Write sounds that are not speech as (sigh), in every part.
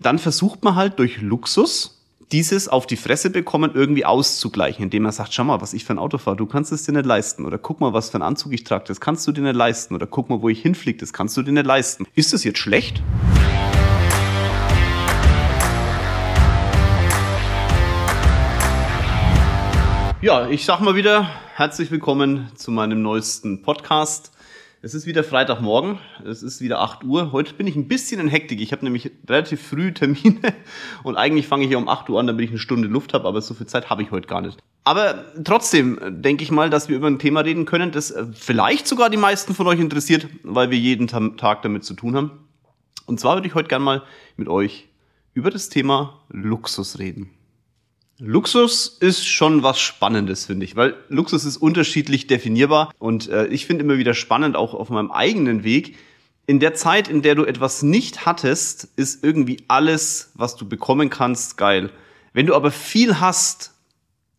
dann versucht man halt durch Luxus dieses auf die Fresse bekommen irgendwie auszugleichen, indem man sagt, schau mal, was ich für ein Auto fahre, du kannst es dir nicht leisten. Oder guck mal, was für ein Anzug ich trage, das kannst du dir nicht leisten. Oder guck mal, wo ich hinfliege, das kannst du dir nicht leisten. Ist das jetzt schlecht? Ja, ich sag mal wieder, herzlich willkommen zu meinem neuesten Podcast. Es ist wieder Freitagmorgen, es ist wieder 8 Uhr. Heute bin ich ein bisschen in Hektik. Ich habe nämlich relativ früh Termine (laughs) und eigentlich fange ich hier um 8 Uhr an, damit ich eine Stunde Luft habe, aber so viel Zeit habe ich heute gar nicht. Aber trotzdem denke ich mal, dass wir über ein Thema reden können, das vielleicht sogar die meisten von euch interessiert, weil wir jeden Tag damit zu tun haben. Und zwar würde ich heute gerne mal mit euch über das Thema Luxus reden. Luxus ist schon was Spannendes, finde ich, weil Luxus ist unterschiedlich definierbar und äh, ich finde immer wieder spannend, auch auf meinem eigenen Weg. In der Zeit, in der du etwas nicht hattest, ist irgendwie alles, was du bekommen kannst, geil. Wenn du aber viel hast,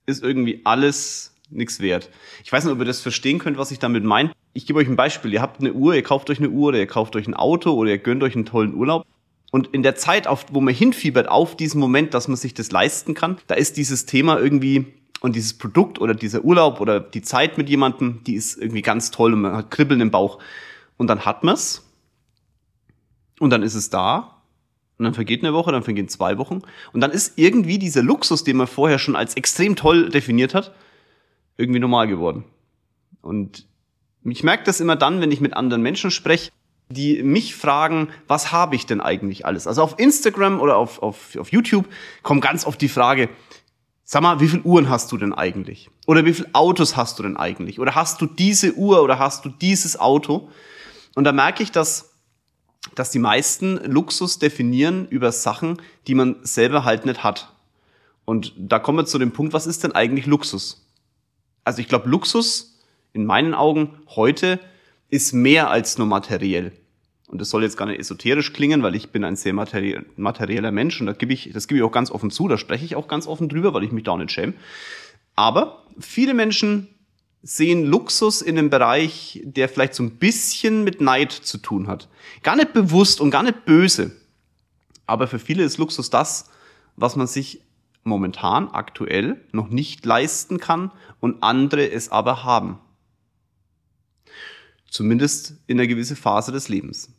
ist irgendwie alles nichts wert. Ich weiß nicht, ob ihr das verstehen könnt, was ich damit meine. Ich gebe euch ein Beispiel. Ihr habt eine Uhr, ihr kauft euch eine Uhr oder ihr kauft euch ein Auto oder ihr gönnt euch einen tollen Urlaub. Und in der Zeit, auf, wo man hinfiebert, auf diesen Moment, dass man sich das leisten kann, da ist dieses Thema irgendwie und dieses Produkt oder dieser Urlaub oder die Zeit mit jemandem, die ist irgendwie ganz toll und man hat Kribbeln im Bauch. Und dann hat man's und dann ist es da und dann vergeht eine Woche, dann vergehen zwei Wochen und dann ist irgendwie dieser Luxus, den man vorher schon als extrem toll definiert hat, irgendwie normal geworden. Und ich merke das immer dann, wenn ich mit anderen Menschen spreche, die mich fragen, was habe ich denn eigentlich alles? Also auf Instagram oder auf, auf, auf YouTube kommt ganz oft die Frage, sag mal, wie viel Uhren hast du denn eigentlich? Oder wie viel Autos hast du denn eigentlich? Oder hast du diese Uhr oder hast du dieses Auto? Und da merke ich, dass, dass die meisten Luxus definieren über Sachen, die man selber halt nicht hat. Und da kommen wir zu dem Punkt, was ist denn eigentlich Luxus? Also ich glaube, Luxus in meinen Augen heute ist mehr als nur materiell. Und das soll jetzt gar nicht esoterisch klingen, weil ich bin ein sehr materi materieller Mensch und das gebe ich, das gebe ich auch ganz offen zu, da spreche ich auch ganz offen drüber, weil ich mich da auch nicht schäme. Aber viele Menschen sehen Luxus in einem Bereich, der vielleicht so ein bisschen mit Neid zu tun hat. Gar nicht bewusst und gar nicht böse. Aber für viele ist Luxus das, was man sich momentan aktuell noch nicht leisten kann und andere es aber haben. Zumindest in einer gewissen Phase des Lebens.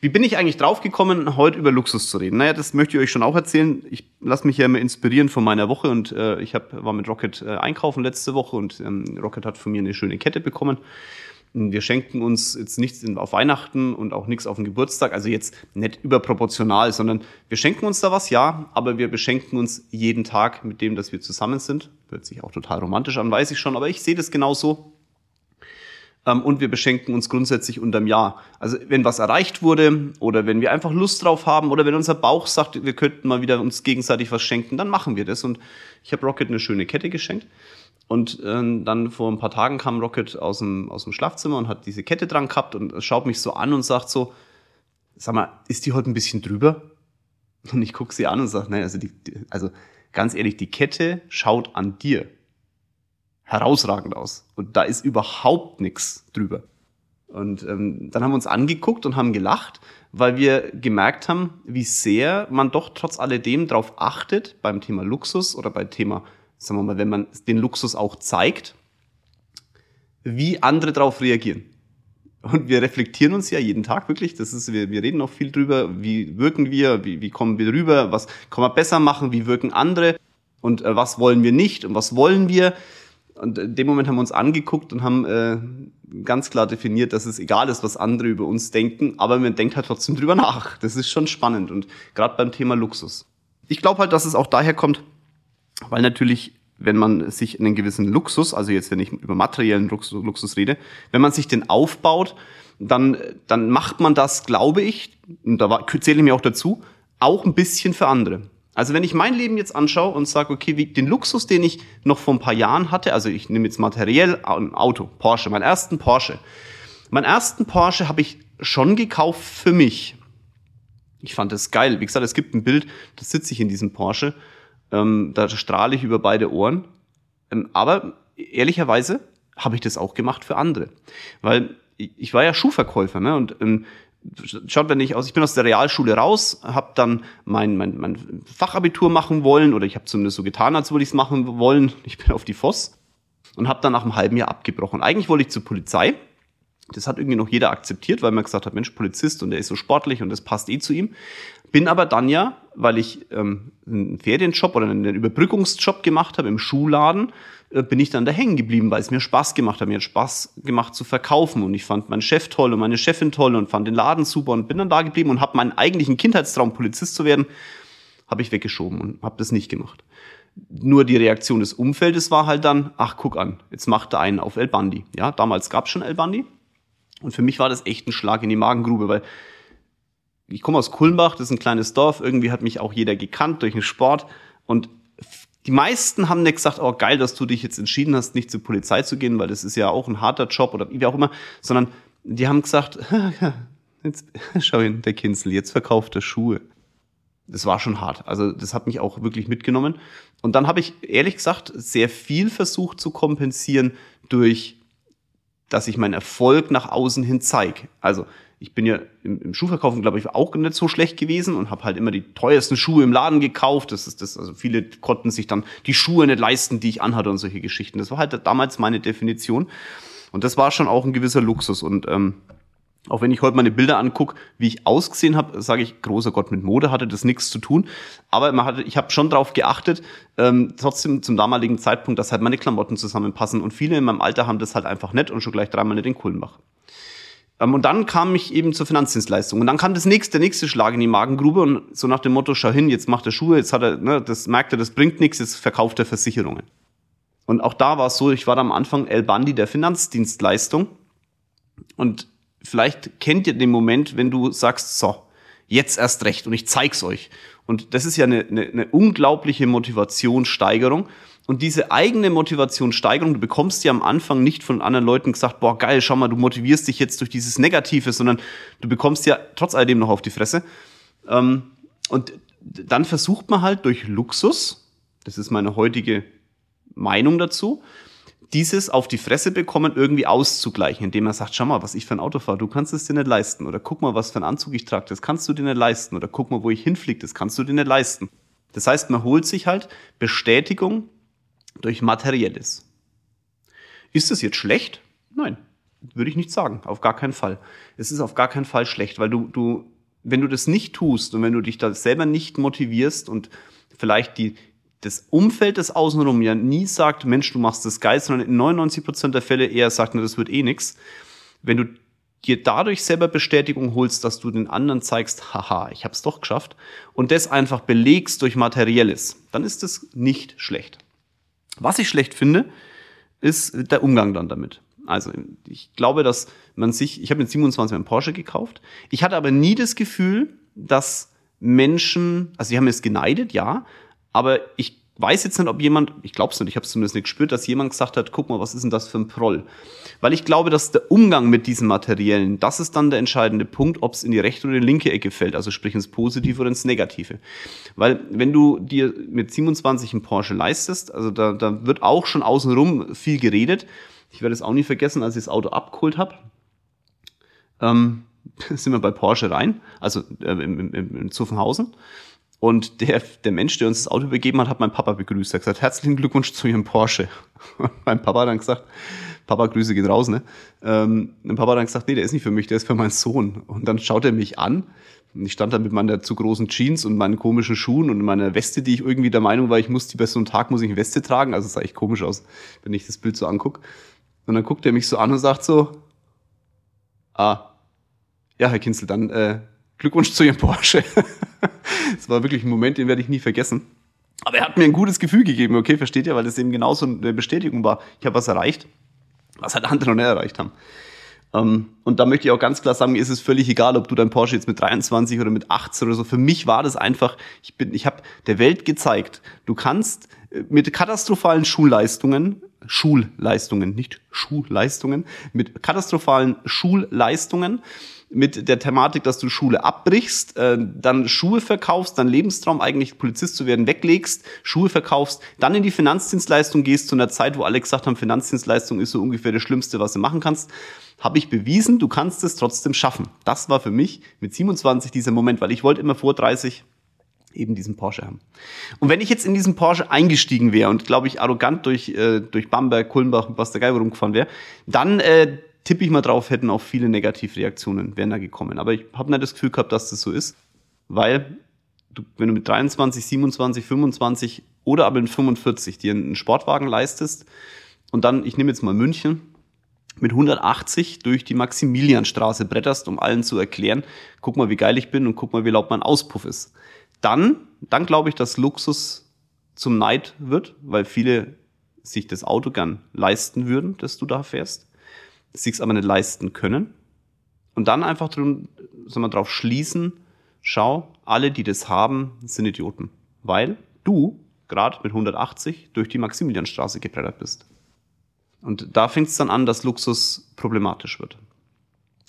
Wie bin ich eigentlich draufgekommen, heute über Luxus zu reden? Naja, das möchte ich euch schon auch erzählen. Ich lasse mich ja immer inspirieren von meiner Woche und äh, ich hab, war mit Rocket äh, einkaufen letzte Woche und ähm, Rocket hat von mir eine schöne Kette bekommen. Wir schenken uns jetzt nichts auf Weihnachten und auch nichts auf den Geburtstag, also jetzt nicht überproportional, sondern wir schenken uns da was, ja, aber wir beschenken uns jeden Tag mit dem, dass wir zusammen sind. Hört sich auch total romantisch an, weiß ich schon, aber ich sehe das genauso und wir beschenken uns grundsätzlich unterm Jahr. Also wenn was erreicht wurde oder wenn wir einfach Lust drauf haben oder wenn unser Bauch sagt, wir könnten mal wieder uns gegenseitig was schenken, dann machen wir das. Und ich habe Rocket eine schöne Kette geschenkt. Und äh, dann vor ein paar Tagen kam Rocket aus dem, aus dem Schlafzimmer und hat diese Kette dran gehabt und schaut mich so an und sagt so, sag mal, ist die heute ein bisschen drüber? Und ich gucke sie an und sage, nein, also, die, also ganz ehrlich, die Kette schaut an dir herausragend aus. Und da ist überhaupt nichts drüber. Und ähm, dann haben wir uns angeguckt und haben gelacht, weil wir gemerkt haben, wie sehr man doch trotz alledem darauf achtet beim Thema Luxus oder beim Thema, sagen wir mal, wenn man den Luxus auch zeigt, wie andere darauf reagieren. Und wir reflektieren uns ja jeden Tag wirklich. Das ist, wir, wir reden auch viel drüber, wie wirken wir, wie, wie kommen wir rüber, was kann man besser machen, wie wirken andere und äh, was wollen wir nicht und was wollen wir. Und in dem Moment haben wir uns angeguckt und haben äh, ganz klar definiert, dass es egal ist, was andere über uns denken, aber man denkt halt trotzdem drüber nach. Das ist schon spannend und gerade beim Thema Luxus. Ich glaube halt, dass es auch daher kommt, weil natürlich, wenn man sich einen gewissen Luxus, also jetzt wenn ich über materiellen Luxus, Luxus rede, wenn man sich den aufbaut, dann, dann macht man das, glaube ich, und da zähle ich mir auch dazu, auch ein bisschen für andere. Also wenn ich mein Leben jetzt anschaue und sage, okay, wie, den Luxus, den ich noch vor ein paar Jahren hatte, also ich nehme jetzt materiell ein Auto, Porsche, meinen ersten Porsche. Meinen ersten Porsche habe ich schon gekauft für mich. Ich fand das geil. Wie gesagt, es gibt ein Bild, da sitze ich in diesem Porsche, ähm, da strahle ich über beide Ohren. Ähm, aber ehrlicherweise habe ich das auch gemacht für andere. Weil ich war ja Schuhverkäufer, ne? Und ähm, schaut wenn ich aus, ich bin aus der Realschule raus, habe dann mein, mein, mein Fachabitur machen wollen oder ich habe zumindest so getan, als würde ich es machen wollen. Ich bin auf die Voss und habe dann nach einem halben Jahr abgebrochen. Eigentlich wollte ich zur Polizei. Das hat irgendwie noch jeder akzeptiert, weil man gesagt hat, Mensch, Polizist und der ist so sportlich und das passt eh zu ihm. Bin aber dann ja, weil ich ähm, einen Ferienjob oder einen Überbrückungsjob gemacht habe im Schuhladen, äh, bin ich dann da hängen geblieben, weil es mir Spaß gemacht hat. Mir hat Spaß gemacht zu verkaufen und ich fand meinen Chef toll und meine Chefin toll und fand den Laden super und bin dann da geblieben und habe meinen eigentlichen Kindheitstraum, Polizist zu werden, habe ich weggeschoben und habe das nicht gemacht. Nur die Reaktion des Umfeldes war halt dann, ach guck an, jetzt macht er einen auf El Bandi. Ja, damals gab es schon El Bandi. Und für mich war das echt ein Schlag in die Magengrube, weil ich komme aus Kulmbach, das ist ein kleines Dorf, irgendwie hat mich auch jeder gekannt durch den Sport und die meisten haben nicht gesagt, oh geil, dass du dich jetzt entschieden hast, nicht zur Polizei zu gehen, weil das ist ja auch ein harter Job oder wie auch immer, sondern die haben gesagt, (laughs) jetzt, (laughs) schau hin, der Kinzel, jetzt verkauft er Schuhe. Das war schon hart. Also das hat mich auch wirklich mitgenommen. Und dann habe ich ehrlich gesagt sehr viel versucht zu kompensieren durch, dass ich meinen Erfolg nach außen hin zeige. Also ich bin ja im, im Schuhverkaufen, glaube ich, auch nicht so schlecht gewesen und habe halt immer die teuersten Schuhe im Laden gekauft. Das ist das, also viele konnten sich dann die Schuhe nicht leisten, die ich anhatte und solche Geschichten. Das war halt damals meine Definition. Und das war schon auch ein gewisser Luxus. Und ähm, auch wenn ich heute meine Bilder angucke, wie ich ausgesehen habe, sage ich, großer Gott, mit Mode hatte das nichts zu tun. Aber man hatte, ich habe schon darauf geachtet, ähm, trotzdem zum damaligen Zeitpunkt, dass halt meine Klamotten zusammenpassen. Und viele in meinem Alter haben das halt einfach nett und schon gleich dreimal nicht in Kulmbach. Ähm, und dann kam ich eben zur Finanzdienstleistung. Und dann kam das nächste, der nächste Schlag in die Magengrube und so nach dem Motto, schau hin, jetzt macht er Schuhe, jetzt hat er, ne, das merkt er, das bringt nichts, jetzt verkauft er Versicherungen. Und auch da war es so, ich war am Anfang El Bandi der Finanzdienstleistung. Und vielleicht kennt ihr den Moment, wenn du sagst, so, jetzt erst recht und ich zeig's euch. Und das ist ja eine, eine, eine unglaubliche Motivationssteigerung. Und diese eigene Motivationssteigerung, du bekommst ja am Anfang nicht von anderen Leuten gesagt, boah, geil, schau mal, du motivierst dich jetzt durch dieses Negative, sondern du bekommst ja trotz alledem noch auf die Fresse. Ähm, und dann versucht man halt durch Luxus, das ist meine heutige Meinung dazu, dieses auf die Fresse bekommen irgendwie auszugleichen, indem man sagt, schau mal, was ich für ein Auto fahre, du kannst es dir nicht leisten. Oder guck mal, was für ein Anzug ich trage, das kannst du dir nicht leisten. Oder guck mal, wo ich hinfliege, das kannst du dir nicht leisten. Das heißt, man holt sich halt Bestätigung durch Materielles. Ist das jetzt schlecht? Nein, würde ich nicht sagen. Auf gar keinen Fall. Es ist auf gar keinen Fall schlecht, weil du, du, wenn du das nicht tust und wenn du dich da selber nicht motivierst und vielleicht die, das Umfeld des Außenrum ja nie sagt, Mensch, du machst das geil, sondern in 99 Prozent der Fälle eher sagt, na, das wird eh nix. Wenn du dir dadurch selber Bestätigung holst, dass du den anderen zeigst, haha, ich hab's doch geschafft und das einfach belegst durch Materielles, dann ist es nicht schlecht. Was ich schlecht finde, ist der Umgang dann damit. Also ich glaube, dass man sich, ich habe mit 27 einen Porsche gekauft. Ich hatte aber nie das Gefühl, dass Menschen, also sie haben es geneidet, ja, aber ich weiß jetzt nicht, ob jemand, ich glaube es nicht, ich habe es zumindest nicht gespürt, dass jemand gesagt hat, guck mal, was ist denn das für ein Proll? Weil ich glaube, dass der Umgang mit diesen Materiellen, das ist dann der entscheidende Punkt, ob es in die rechte oder die linke Ecke fällt, also sprich ins Positive oder ins Negative. Weil wenn du dir mit 27 einen Porsche leistest, also da, da wird auch schon außenrum viel geredet. Ich werde es auch nie vergessen, als ich das Auto abgeholt habe. Ähm, (laughs) sind wir bei Porsche rein, also äh, im, im, in Zuffenhausen. Und der, der Mensch, der uns das Auto begeben hat, hat meinen Papa begrüßt. Er hat gesagt, herzlichen Glückwunsch zu Ihrem Porsche. (laughs) Und mein Papa hat dann gesagt, Papa, Grüße gehen raus, ne? Ähm, mein Papa hat dann gesagt, nee, der ist nicht für mich, der ist für meinen Sohn. Und dann schaut er mich an. Und ich stand da mit meiner zu großen Jeans und meinen komischen Schuhen und meiner Weste, die ich irgendwie der Meinung war, ich muss die bei so einem Tag muss ich eine Weste tragen. Also es sah echt komisch aus, wenn ich das Bild so anguck. Und dann guckt er mich so an und sagt so, ah, ja, Herr Kinzel, dann äh, Glückwunsch zu Ihrem Porsche. (laughs) (laughs) Es war wirklich ein Moment, den werde ich nie vergessen. Aber er hat mir ein gutes Gefühl gegeben, okay, versteht ihr, weil das eben genauso eine Bestätigung war. Ich habe was erreicht, was halt andere noch nicht erreicht haben. Um, und da möchte ich auch ganz klar sagen, mir ist es völlig egal, ob du dein Porsche jetzt mit 23 oder mit 18 oder so. Für mich war das einfach, ich bin, ich habe der Welt gezeigt, du kannst äh, mit katastrophalen Schulleistungen, Schulleistungen, nicht Schulleistungen, mit katastrophalen Schulleistungen mit der Thematik, dass du Schule abbrichst, äh, dann Schuhe verkaufst, dann Lebenstraum eigentlich Polizist zu werden weglegst, Schuhe verkaufst, dann in die Finanzdienstleistung gehst zu einer Zeit, wo alle gesagt haben, Finanzdienstleistung ist so ungefähr das Schlimmste, was du machen kannst, habe ich bewiesen, du kannst es trotzdem schaffen. Das war für mich mit 27 dieser Moment, weil ich wollte immer vor 30 eben diesen Porsche haben. Und wenn ich jetzt in diesen Porsche eingestiegen wäre und, glaube ich, arrogant durch, äh, durch Bamberg, Kulmbach und Bastergei rumgefahren wäre, dann äh, tippe ich mal drauf, hätten auch viele Negativreaktionen wären da gekommen. Aber ich habe nicht das Gefühl gehabt, dass das so ist, weil du, wenn du mit 23, 27, 25 oder aber mit 45 dir einen Sportwagen leistest und dann, ich nehme jetzt mal München, mit 180 durch die Maximilianstraße bretterst, um allen zu erklären, guck mal, wie geil ich bin und guck mal, wie laut mein Auspuff ist. Dann, dann glaube ich, dass Luxus zum Neid wird, weil viele sich das Auto gern leisten würden, das du da fährst sich's aber nicht leisten können. Und dann einfach drum, soll man drauf schließen, schau, alle, die das haben, sind Idioten. Weil du gerade mit 180 durch die Maximilianstraße gebrettert bist. Und da fängt es dann an, dass Luxus problematisch wird.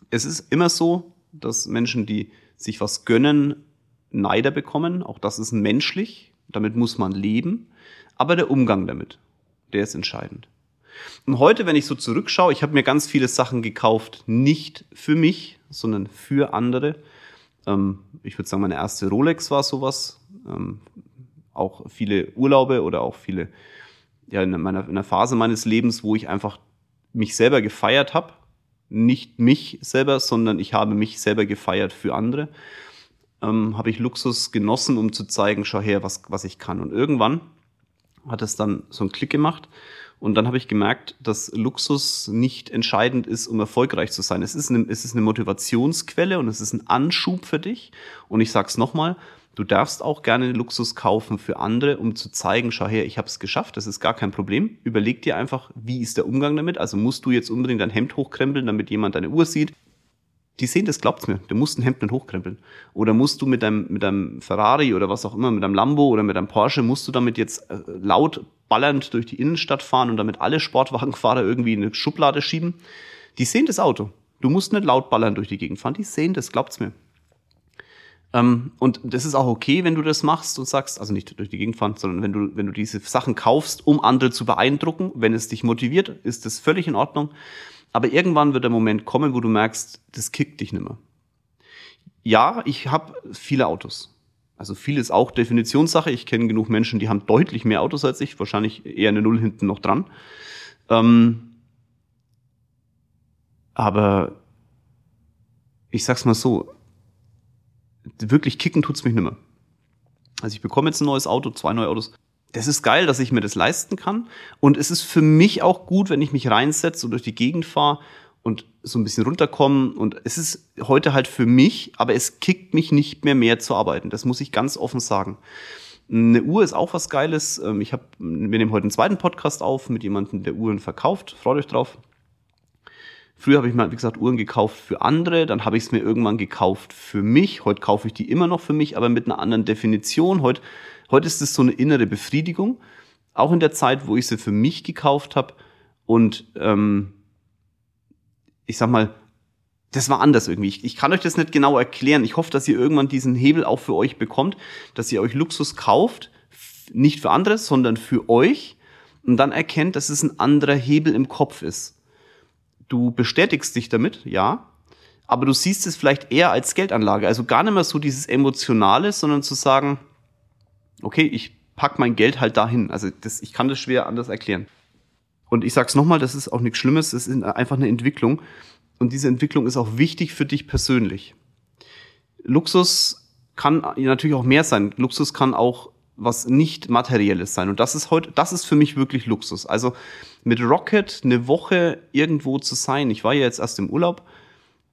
Es ist immer so, dass Menschen, die sich was gönnen, Neider bekommen. Auch das ist menschlich. Damit muss man leben. Aber der Umgang damit, der ist entscheidend. Und heute, wenn ich so zurückschaue, ich habe mir ganz viele Sachen gekauft, nicht für mich, sondern für andere. Ähm, ich würde sagen, meine erste Rolex war sowas. Ähm, auch viele Urlaube oder auch viele, ja, in, meiner, in einer Phase meines Lebens, wo ich einfach mich selber gefeiert habe. Nicht mich selber, sondern ich habe mich selber gefeiert für andere. Ähm, habe ich Luxus genossen, um zu zeigen, schau her, was, was ich kann. Und irgendwann hat es dann so einen Klick gemacht und dann habe ich gemerkt, dass Luxus nicht entscheidend ist, um erfolgreich zu sein. Es ist eine, es ist eine Motivationsquelle und es ist ein Anschub für dich. Und ich sage es nochmal, du darfst auch gerne Luxus kaufen für andere, um zu zeigen, schau her, ich habe es geschafft, das ist gar kein Problem. Überleg dir einfach, wie ist der Umgang damit? Also musst du jetzt unbedingt dein Hemd hochkrempeln, damit jemand deine Uhr sieht? Die sehen das, glaubt's mir. Du musst ein Hemd nicht hochkrempeln. Oder musst du mit deinem, mit deinem Ferrari oder was auch immer, mit deinem Lambo oder mit deinem Porsche, musst du damit jetzt äh, laut ballernd durch die Innenstadt fahren und damit alle Sportwagenfahrer irgendwie in eine Schublade schieben? Die sehen das Auto. Du musst nicht laut ballern durch die Gegend fahren. Die sehen das, glaubt's mir. Ähm, und das ist auch okay, wenn du das machst und sagst, also nicht durch die Gegend fahren, sondern wenn du, wenn du diese Sachen kaufst, um andere zu beeindrucken, wenn es dich motiviert, ist das völlig in Ordnung. Aber irgendwann wird der Moment kommen, wo du merkst, das kickt dich nicht mehr. Ja, ich habe viele Autos. Also viel ist auch Definitionssache. Ich kenne genug Menschen, die haben deutlich mehr Autos als ich, wahrscheinlich eher eine Null hinten noch dran. Ähm, aber ich sag's mal so, wirklich kicken tut's mich nicht mehr. Also ich bekomme jetzt ein neues Auto, zwei neue Autos das ist geil, dass ich mir das leisten kann. Und es ist für mich auch gut, wenn ich mich reinsetze und durch die Gegend fahre und so ein bisschen runterkommen. Und es ist heute halt für mich, aber es kickt mich nicht mehr mehr zu arbeiten. Das muss ich ganz offen sagen. Eine Uhr ist auch was Geiles. Ähm, ich hab, wir nehmen heute einen zweiten Podcast auf mit jemandem, der Uhren verkauft. Freut euch drauf. Früher habe ich mal, wie gesagt, Uhren gekauft für andere, dann habe ich es mir irgendwann gekauft für mich. Heute kaufe ich die immer noch für mich, aber mit einer anderen Definition. Heute Heute ist es so eine innere Befriedigung, auch in der Zeit, wo ich sie für mich gekauft habe. Und ähm, ich sag mal, das war anders irgendwie. Ich, ich kann euch das nicht genau erklären. Ich hoffe, dass ihr irgendwann diesen Hebel auch für euch bekommt, dass ihr euch Luxus kauft, nicht für andere, sondern für euch und dann erkennt, dass es ein anderer Hebel im Kopf ist. Du bestätigst dich damit, ja, aber du siehst es vielleicht eher als Geldanlage. Also gar nicht mehr so dieses Emotionale, sondern zu sagen, okay, ich pack mein Geld halt dahin. Also das, ich kann das schwer anders erklären. Und ich sag's nochmal, das ist auch nichts Schlimmes, das ist einfach eine Entwicklung. Und diese Entwicklung ist auch wichtig für dich persönlich. Luxus kann natürlich auch mehr sein. Luxus kann auch was nicht materielles sein. Und das ist heute, das ist für mich wirklich Luxus. Also mit Rocket eine Woche irgendwo zu sein. Ich war ja jetzt erst im Urlaub,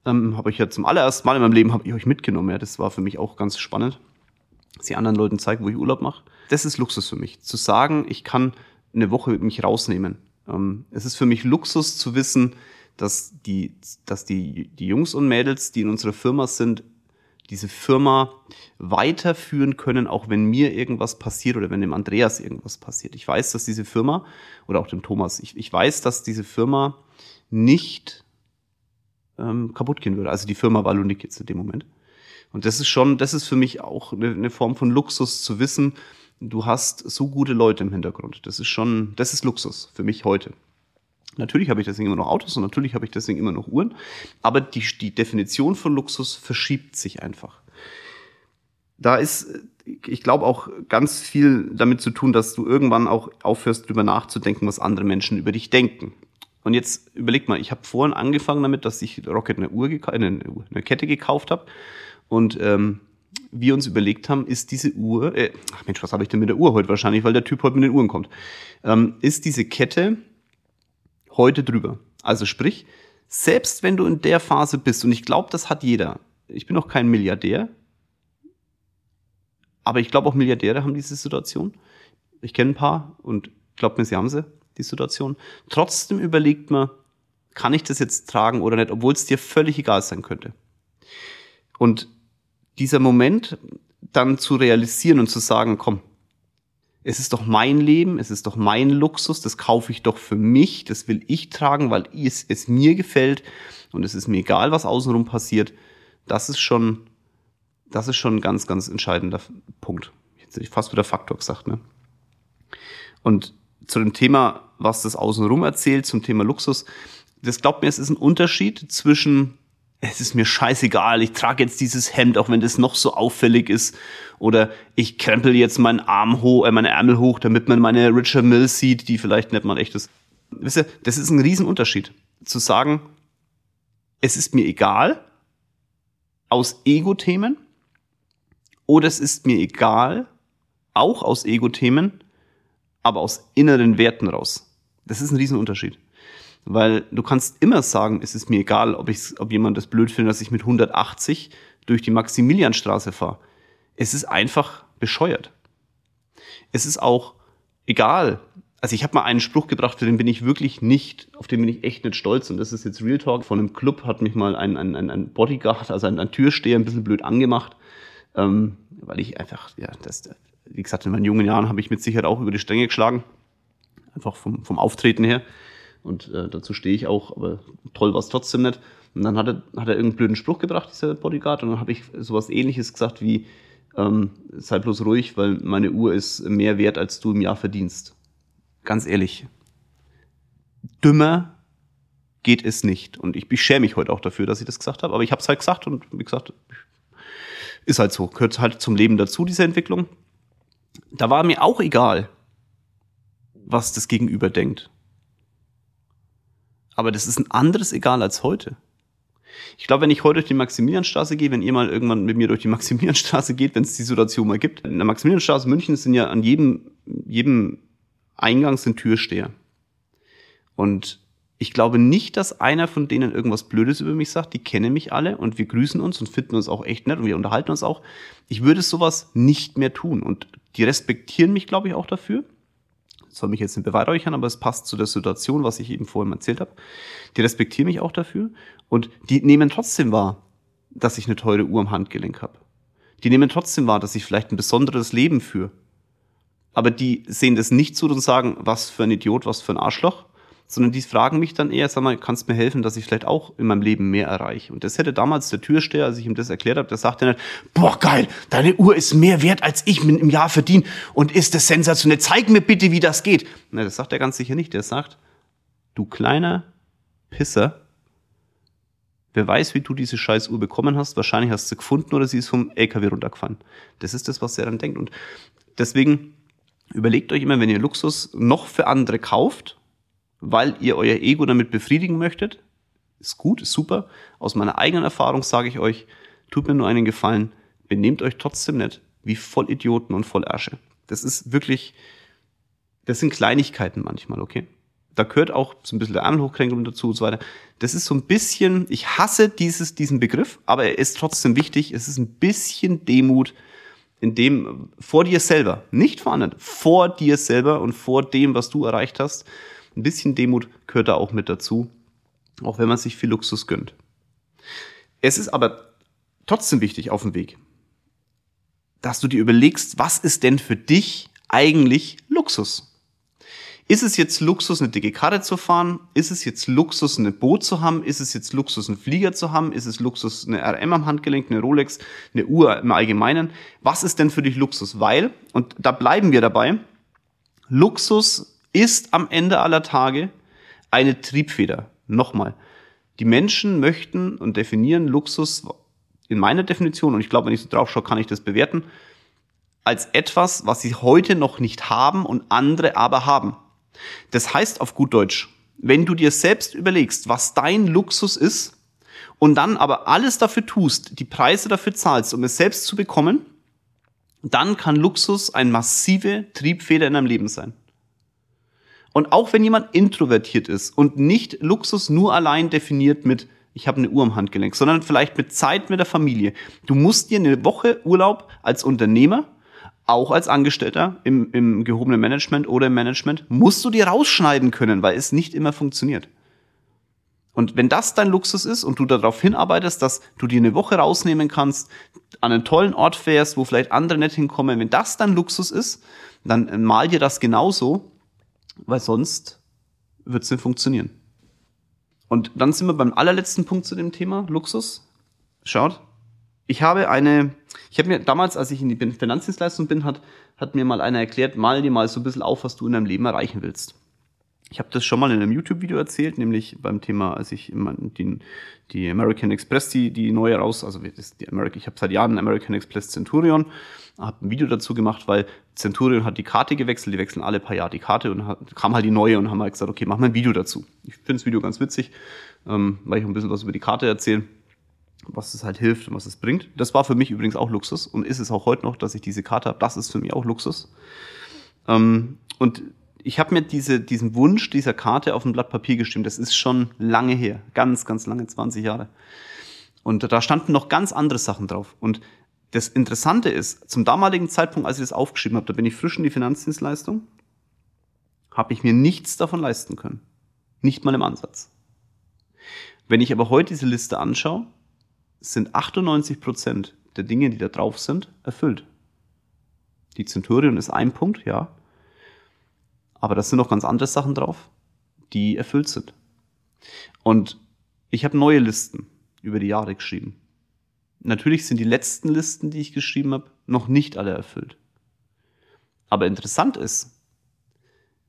ähm, habe ich ja zum allerersten Mal in meinem Leben habe ich euch mitgenommen. Ja, das war für mich auch ganz spannend sie anderen Leuten zeige, wo ich Urlaub mache. Das ist Luxus für mich. Zu sagen, ich kann eine Woche mich rausnehmen. Ähm, es ist für mich Luxus zu wissen, dass die, dass die, die Jungs und Mädels, die in unserer Firma sind, diese Firma weiterführen können, auch wenn mir irgendwas passiert oder wenn dem Andreas irgendwas passiert. Ich weiß, dass diese Firma oder auch dem Thomas, ich, ich weiß, dass diese Firma nicht ähm, kaputt gehen würde. Also die Firma Wallonik jetzt in dem Moment. Und das ist schon, das ist für mich auch eine, Form von Luxus zu wissen, du hast so gute Leute im Hintergrund. Das ist schon, das ist Luxus für mich heute. Natürlich habe ich deswegen immer noch Autos und natürlich habe ich deswegen immer noch Uhren, aber die, die Definition von Luxus verschiebt sich einfach. Da ist, ich glaube, auch ganz viel damit zu tun, dass du irgendwann auch aufhörst, drüber nachzudenken, was andere Menschen über dich denken. Und jetzt überleg mal, ich habe vorhin angefangen damit, dass ich Rocket eine Uhr, eine, eine Kette gekauft habe und ähm, wir uns überlegt haben, ist diese Uhr, äh, ach Mensch, was habe ich denn mit der Uhr heute wahrscheinlich, weil der Typ heute mit den Uhren kommt, ähm, ist diese Kette heute drüber. Also sprich, selbst wenn du in der Phase bist, und ich glaube, das hat jeder, ich bin auch kein Milliardär, aber ich glaube auch Milliardäre haben diese Situation. Ich kenne ein paar und glaube mir, sie haben sie, die Situation. Trotzdem überlegt man, kann ich das jetzt tragen oder nicht, obwohl es dir völlig egal sein könnte. Und dieser Moment dann zu realisieren und zu sagen, komm, es ist doch mein Leben, es ist doch mein Luxus, das kaufe ich doch für mich, das will ich tragen, weil es, es mir gefällt und es ist mir egal, was außenrum passiert. Das ist schon, das ist schon ein ganz, ganz entscheidender Punkt. Jetzt hätte ich fast wieder Faktor gesagt, ne? Und zu dem Thema, was das außenrum erzählt, zum Thema Luxus, das glaubt mir, es ist ein Unterschied zwischen es ist mir scheißegal, ich trage jetzt dieses Hemd, auch wenn das noch so auffällig ist. Oder ich krempel jetzt meinen Arm hoch, äh, meine Ärmel hoch, damit man meine Richard Mill sieht, die vielleicht nicht mal echt ist. Wisst ihr, das ist ein Riesenunterschied. Zu sagen, es ist mir egal, aus Ego-Themen, oder es ist mir egal, auch aus Ego-Themen, aber aus inneren Werten raus. Das ist ein Riesenunterschied. Weil du kannst immer sagen, es ist mir egal, ob, ich, ob jemand das blöd findet, dass ich mit 180 durch die Maximilianstraße fahre. Es ist einfach bescheuert. Es ist auch egal. Also ich habe mal einen Spruch gebracht, für den bin ich wirklich nicht, auf den bin ich echt nicht stolz. Und das ist jetzt Real Talk. Von einem Club hat mich mal ein, ein, ein Bodyguard, also ein, ein Türsteher, ein bisschen blöd angemacht. Ähm, weil ich einfach, ja, das, wie gesagt, in meinen jungen Jahren habe ich mit Sicherheit auch über die Stränge geschlagen. Einfach vom, vom Auftreten her. Und äh, dazu stehe ich auch, aber toll war es trotzdem nicht. Und dann hat er, hat er irgendeinen blöden Spruch gebracht, dieser Bodyguard, und dann habe ich sowas ähnliches gesagt wie, ähm, sei bloß ruhig, weil meine Uhr ist mehr wert, als du im Jahr verdienst. Ganz ehrlich. Dümmer geht es nicht. Und ich, ich schäme mich heute auch dafür, dass ich das gesagt habe. Aber ich habe es halt gesagt und wie gesagt, ist halt so. Gehört halt zum Leben dazu, diese Entwicklung. Da war mir auch egal, was das Gegenüber denkt. Aber das ist ein anderes Egal als heute. Ich glaube, wenn ich heute durch die Maximilianstraße gehe, wenn ihr mal irgendwann mit mir durch die (laughs) Maximilianstraße geht, wenn es die Situation mal gibt. In der Maximilianstraße München sind ja an jedem, jedem Eingang sind Türsteher. Und ich glaube nicht, dass einer von denen irgendwas Blödes über mich sagt. Die kennen mich alle und wir grüßen uns und finden uns auch echt nett und wir unterhalten uns auch. Ich würde sowas nicht mehr tun und die respektieren mich, glaube ich, auch dafür soll mich jetzt nicht beweihräuchern, aber es passt zu der Situation, was ich eben vorhin erzählt habe. Die respektieren mich auch dafür und die nehmen trotzdem wahr, dass ich eine teure Uhr am Handgelenk habe. Die nehmen trotzdem wahr, dass ich vielleicht ein besonderes Leben führe. Aber die sehen das nicht so und sagen, was für ein Idiot, was für ein Arschloch, sondern die fragen mich dann eher, sag mal, kannst mir helfen, dass ich vielleicht auch in meinem Leben mehr erreiche? Und das hätte damals der Türsteher, als ich ihm das erklärt habe, der sagte nicht, boah, geil, deine Uhr ist mehr wert, als ich im Jahr verdiene und ist das sensationell, zeig mir bitte, wie das geht. Na, das sagt er ganz sicher nicht, der sagt, du kleiner Pisser, wer weiß, wie du diese scheiß Uhr bekommen hast, wahrscheinlich hast du sie gefunden oder sie ist vom LKW runtergefallen. Das ist das, was er dann denkt und deswegen überlegt euch immer, wenn ihr Luxus noch für andere kauft, weil ihr euer Ego damit befriedigen möchtet. Ist gut, ist super. Aus meiner eigenen Erfahrung sage ich euch, tut mir nur einen Gefallen, benehmt euch trotzdem nicht wie Vollidioten und Vollärsche. Das ist wirklich, das sind Kleinigkeiten manchmal, okay? Da gehört auch so ein bisschen der Armhochkränkelung dazu und so weiter. Das ist so ein bisschen, ich hasse dieses, diesen Begriff, aber er ist trotzdem wichtig. Es ist ein bisschen Demut in dem, vor dir selber, nicht vor anderen, vor dir selber und vor dem, was du erreicht hast ein bisschen Demut gehört da auch mit dazu, auch wenn man sich viel Luxus gönnt. Es ist aber trotzdem wichtig auf dem Weg, dass du dir überlegst, was ist denn für dich eigentlich Luxus? Ist es jetzt Luxus, eine dicke Karre zu fahren? Ist es jetzt Luxus, ein Boot zu haben? Ist es jetzt Luxus, einen Flieger zu haben? Ist es Luxus, eine RM am Handgelenk, eine Rolex, eine Uhr im Allgemeinen? Was ist denn für dich Luxus? Weil, und da bleiben wir dabei, Luxus ist am Ende aller Tage eine Triebfeder. Nochmal. Die Menschen möchten und definieren Luxus in meiner Definition, und ich glaube, wenn ich so drauf schaue, kann ich das bewerten, als etwas, was sie heute noch nicht haben und andere aber haben. Das heißt auf gut Deutsch, wenn du dir selbst überlegst, was dein Luxus ist und dann aber alles dafür tust, die Preise dafür zahlst, um es selbst zu bekommen, dann kann Luxus eine massive Triebfeder in deinem Leben sein. Und auch wenn jemand introvertiert ist und nicht Luxus nur allein definiert mit ich habe eine Uhr am Handgelenk, sondern vielleicht mit Zeit mit der Familie. Du musst dir eine Woche Urlaub als Unternehmer auch als Angestellter im, im gehobenen Management oder im Management, musst du dir rausschneiden können, weil es nicht immer funktioniert. Und wenn das dein Luxus ist und du darauf hinarbeitest, dass du dir eine Woche rausnehmen kannst, an einen tollen Ort fährst, wo vielleicht andere nicht hinkommen, wenn das dein Luxus ist, dann mal dir das genauso, weil sonst wird es nicht funktionieren. Und dann sind wir beim allerletzten Punkt zu dem Thema Luxus. Schaut, ich habe eine, ich habe mir damals, als ich in die Finanzdienstleistung bin, hat, hat mir mal einer erklärt, mal dir mal so ein bisschen auf, was du in deinem Leben erreichen willst. Ich habe das schon mal in einem YouTube-Video erzählt, nämlich beim Thema, als ich die, die American Express, die, die neue raus, also die American, ich habe seit Jahren American Express Centurion, habe ein Video dazu gemacht, weil Centurion hat die Karte gewechselt, die wechseln alle paar Jahre die Karte und hat, kam halt die neue und haben halt gesagt, okay, mach mal ein Video dazu. Ich finde das Video ganz witzig, ähm, weil ich ein bisschen was über die Karte erzähle was es halt hilft und was es bringt. Das war für mich übrigens auch Luxus und ist es auch heute noch, dass ich diese Karte habe. Das ist für mich auch Luxus. Ähm, und ich habe mir diese, diesen Wunsch dieser Karte auf ein Blatt Papier gestimmt. Das ist schon lange her, ganz, ganz lange, 20 Jahre. Und da standen noch ganz andere Sachen drauf. Und das Interessante ist, zum damaligen Zeitpunkt, als ich das aufgeschrieben habe, da bin ich frisch in die Finanzdienstleistung, habe ich mir nichts davon leisten können. Nicht mal im Ansatz. Wenn ich aber heute diese Liste anschaue, sind 98 Prozent der Dinge, die da drauf sind, erfüllt. Die Centurion ist ein Punkt, ja. Aber das sind noch ganz andere Sachen drauf, die erfüllt sind. Und ich habe neue Listen über die Jahre geschrieben. Natürlich sind die letzten Listen, die ich geschrieben habe, noch nicht alle erfüllt. Aber interessant ist,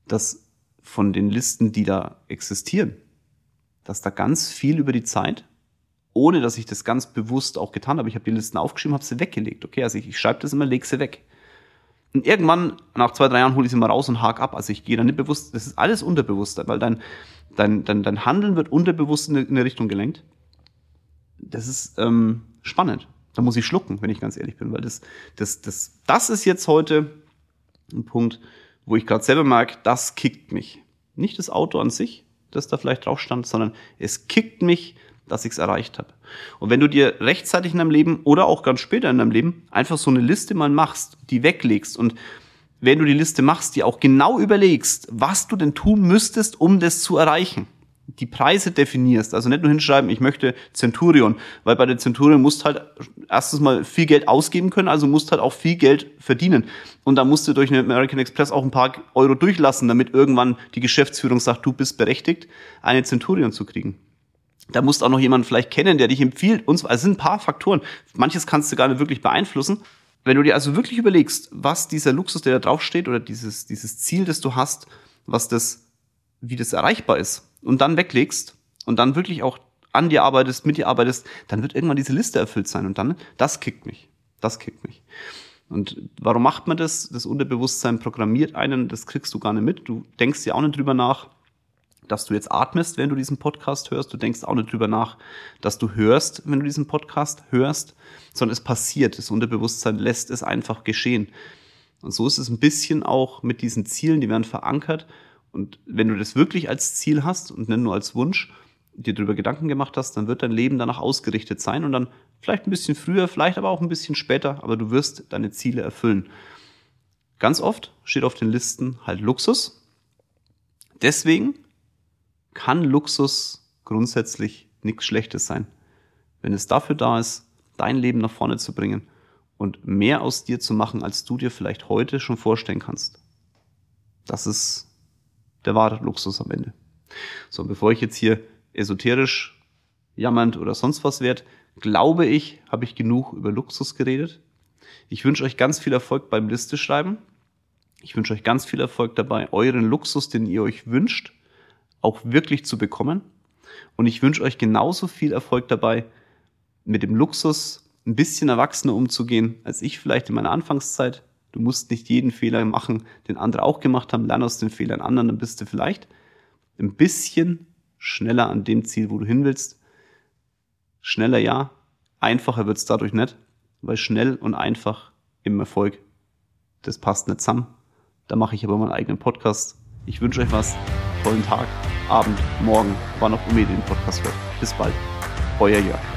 dass von den Listen, die da existieren, dass da ganz viel über die Zeit ohne dass ich das ganz bewusst auch getan habe. Ich habe die Listen aufgeschrieben, habe sie weggelegt. Okay, also ich, ich schreibe das immer, lege sie weg. Und irgendwann, nach zwei, drei Jahren, hole ich sie mal raus und hake ab. Also ich gehe da nicht bewusst, das ist alles unterbewusster, weil dein, dein, dein, dein Handeln wird unterbewusst in eine Richtung gelenkt. Das ist ähm, spannend. Da muss ich schlucken, wenn ich ganz ehrlich bin, weil das, das, das, das ist jetzt heute ein Punkt, wo ich gerade selber merke, das kickt mich. Nicht das Auto an sich, das da vielleicht drauf stand, sondern es kickt mich, dass ich es erreicht habe. Und wenn du dir rechtzeitig in deinem Leben oder auch ganz später in deinem Leben einfach so eine Liste mal machst, die weglegst und wenn du die Liste machst, die auch genau überlegst, was du denn tun müsstest, um das zu erreichen. Die Preise definierst, also nicht nur hinschreiben, ich möchte Centurion, weil bei der Centurion musst halt erstens mal viel Geld ausgeben können, also musst halt auch viel Geld verdienen. Und da musst du durch eine American Express auch ein paar Euro durchlassen, damit irgendwann die Geschäftsführung sagt, du bist berechtigt, eine Centurion zu kriegen. Da musst du auch noch jemanden vielleicht kennen, der dich empfiehlt. Und so. Also es sind ein paar Faktoren. Manches kannst du gar nicht wirklich beeinflussen. Wenn du dir also wirklich überlegst, was dieser Luxus, der da draufsteht, oder dieses, dieses Ziel, das du hast, was das, wie das erreichbar ist, und dann weglegst und dann wirklich auch an dir arbeitest, mit dir arbeitest, dann wird irgendwann diese Liste erfüllt sein. Und dann, das kickt mich. Das kickt mich. Und warum macht man das? Das Unterbewusstsein programmiert einen, das kriegst du gar nicht mit. Du denkst dir auch nicht drüber nach dass du jetzt atmest, wenn du diesen Podcast hörst. Du denkst auch nicht drüber nach, dass du hörst, wenn du diesen Podcast hörst, sondern es passiert. Das Unterbewusstsein lässt es einfach geschehen. Und so ist es ein bisschen auch mit diesen Zielen, die werden verankert. Und wenn du das wirklich als Ziel hast und nicht nur als Wunsch, dir darüber Gedanken gemacht hast, dann wird dein Leben danach ausgerichtet sein und dann vielleicht ein bisschen früher, vielleicht aber auch ein bisschen später, aber du wirst deine Ziele erfüllen. Ganz oft steht auf den Listen halt Luxus. Deswegen kann Luxus grundsätzlich nichts Schlechtes sein. Wenn es dafür da ist, dein Leben nach vorne zu bringen und mehr aus dir zu machen, als du dir vielleicht heute schon vorstellen kannst. Das ist der wahre Luxus am Ende. So, bevor ich jetzt hier esoterisch jammernd oder sonst was werde, glaube ich, habe ich genug über Luxus geredet. Ich wünsche euch ganz viel Erfolg beim Liste schreiben. Ich wünsche euch ganz viel Erfolg dabei, euren Luxus, den ihr euch wünscht, auch wirklich zu bekommen. Und ich wünsche euch genauso viel Erfolg dabei, mit dem Luxus ein bisschen erwachsener umzugehen, als ich vielleicht in meiner Anfangszeit. Du musst nicht jeden Fehler machen, den andere auch gemacht haben. Lern aus den Fehlern anderen, dann bist du vielleicht ein bisschen schneller an dem Ziel, wo du hin willst. Schneller ja, einfacher wird's dadurch nicht, weil schnell und einfach im Erfolg, das passt nicht zusammen. Da mache ich aber meinen eigenen Podcast. Ich wünsche euch was, tollen Tag, Abend, Morgen, wann auch immer ihr den Podcast hört. Bis bald, euer Jörg.